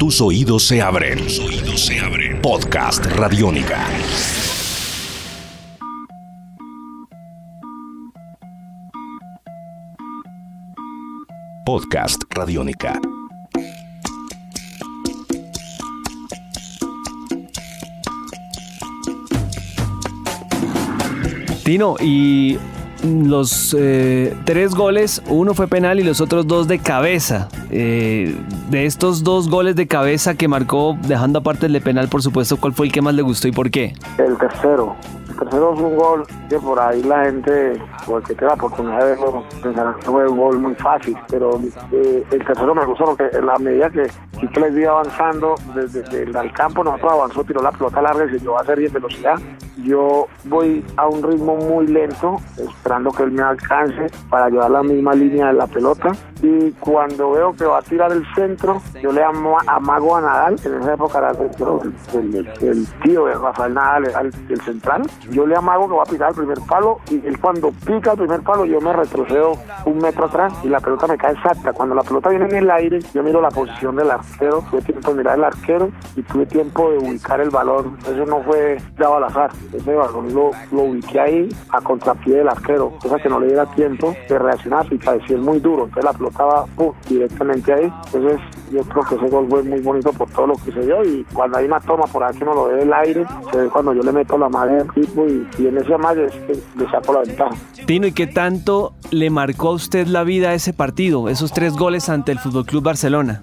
Tus oídos se abren. Tus oídos se abren. Podcast Radiónica. Podcast Radiónica. Tino, y los eh, tres goles, uno fue penal y los otros dos de cabeza. Eh, de estos dos goles de cabeza que marcó, dejando aparte el de penal, por supuesto, ¿cuál fue el que más le gustó y por qué? El tercero. El tercero es un gol que por ahí la gente, porque tenga la oportunidad de verlo, pensará que fue un gol muy fácil, pero eh, el tercero me gustó porque en la medida que les vi avanzando desde, el campo, nosotros avanzó, tiró la pelota larga y se llevó a hacer en velocidad. Yo voy a un ritmo muy lento, esperando que él me alcance para llevar la misma línea de la pelota. Y cuando veo que va a tirar el centro, yo le amago a Nadal, en esa época era el, tío de Rafael Nadal, el, central. Yo le amago que va a picar el primer palo y él cuando pica el primer palo yo me retrocedo un metro atrás y la pelota me cae exacta. Cuando la pelota viene en el aire, yo miro la posición de la tuve tiempo de mirar el arquero y tuve tiempo de ubicar el balón. Eso no fue dado al azar. Ese balón lo, lo ubiqué ahí a contrapié del arquero, cosa que no le diera tiempo de reaccionar y parecía muy duro. Entonces la pelota va directamente ahí. Entonces yo creo que ese gol fue muy bonito por todo lo que se dio y cuando hay una toma por aquí no lo ve del aire, se ve cuando yo le meto la madre al tipo y, en ese amague es que le saco la ventaja. Tino, ¿y qué tanto le marcó a usted la vida ese partido, esos tres goles ante el Fútbol Club Barcelona?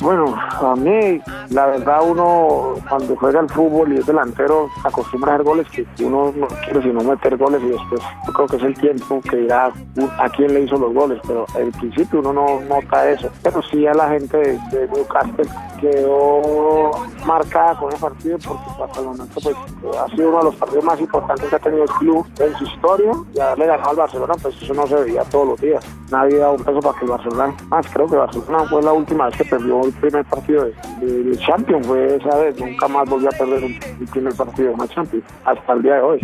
Bueno, a mí, la verdad, uno cuando juega al fútbol y es delantero, acostumbra a hacer goles que uno no quiere sino meter goles y después yo creo que es el tiempo que dirá a quién le hizo los goles, pero al principio uno no nota eso. Pero sí a la gente de, Newcastle quedó marcada con ese partido porque Barcelona pues, ha sido uno de los partidos más importantes que ha tenido el club en su historia y haberle ganado al Barcelona, pues eso no se veía todos los días. Nadie daba un peso para que el Barcelona, más creo que Barcelona fue la última vez que perdió el primer partido de, Champions, fue esa vez, nunca más volvió a perder un, primer partido de Champions, hasta el día de hoy.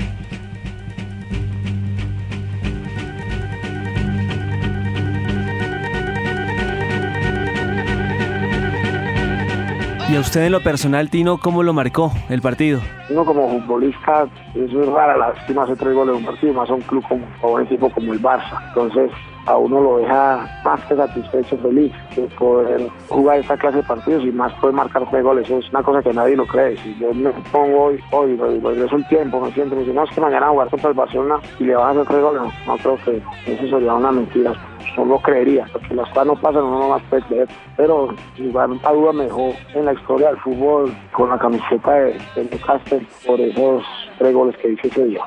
¿Y a usted en lo personal, Tino, cómo lo marcó el partido? Uno como futbolista, eso es rara, lástima hace tres goles en un partido, más a un club como, a un equipo como el Barça. Entonces, a uno lo deja más que satisfecho, feliz, de poder jugar esta clase de partidos y más poder marcar tres goles. Eso es una cosa que nadie lo cree. Si yo me pongo hoy, hoy, regreso el tiempo, me siento, me dice, no, es que mañana jugar contra el Barcelona y le van a hacer tres goles. No creo que eso sería una mentira. No lo creería, porque las cosas no pasan, uno no más puede creer. Pero igual a duda mejor en la historia del fútbol con la camiseta de, de Newcastle por esos tres goles que hice ese día.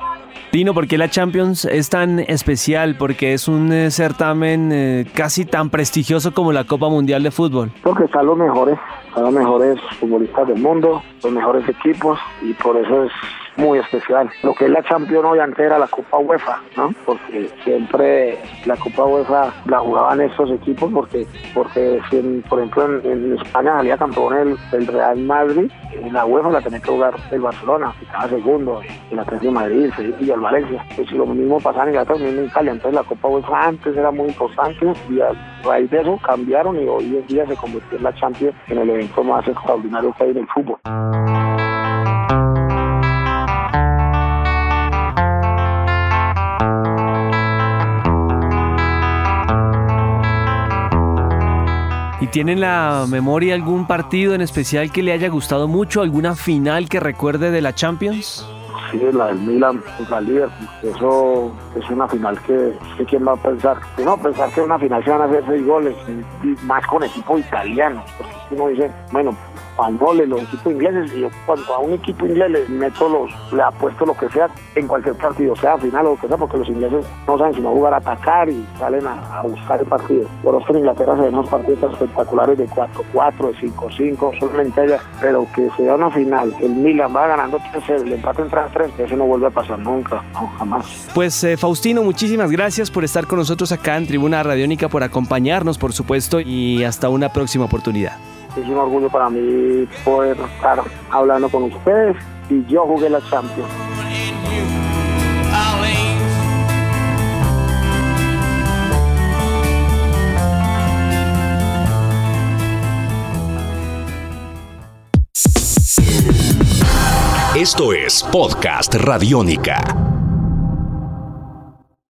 Tino, ¿por qué la Champions es tan especial? Porque es un eh, certamen eh, casi tan prestigioso como la Copa Mundial de Fútbol. Porque están los mejores, están los mejores futbolistas del mundo, los mejores equipos y por eso es muy especial. Lo que es la Champions hoy antes era la Copa UEFA, ¿no? Porque siempre la Copa UEFA la jugaban estos equipos porque, porque por ejemplo en, España salía campeón el, el, Real Madrid, la UEFA la tenía que jugar el Barcelona, estaba segundo, en la de Madrid, el Sevilla y el Valencia. Pues lo mismo pasaba en Inglaterra, en Italia, entonces la Copa UEFA antes era muy importante y a raíz de eso cambiaron y hoy en día se convirtió en la Champions en el evento más extraordinario que hay en el fútbol. Tienen la memoria algún partido en especial que le haya gustado mucho? ¿Alguna final que recuerde de la Champions? Sí, la del Milan contra Liverpool. Eso es una final que, quién va a pensar. No, pensar que una final se van a hacer seis goles, y, más con equipo italiano. Porque uno dice, bueno, españoles, los equipos ingleses, y yo cuando a un equipo inglés le meto los, le apuesto lo que sea en cualquier partido, sea final o lo que sea, porque los ingleses no saben sino jugar a atacar y salen a, buscar el partido. Por eso en Inglaterra se ven unos partidos espectaculares de 4-4, de 5-5, solamente ella, pero que sea una final, el Milan va ganando 3 el empate entra a 3, eso no vuelve a pasar nunca, jamás. Pues eh, Faustino, muchísimas gracias por estar con nosotros acá en Tribuna Radiónica, por acompañarnos, por supuesto, y hasta una próxima oportunidad es un orgullo para mí poder estar hablando con ustedes y yo jugué la Champions. Esto es Podcast Radiónica.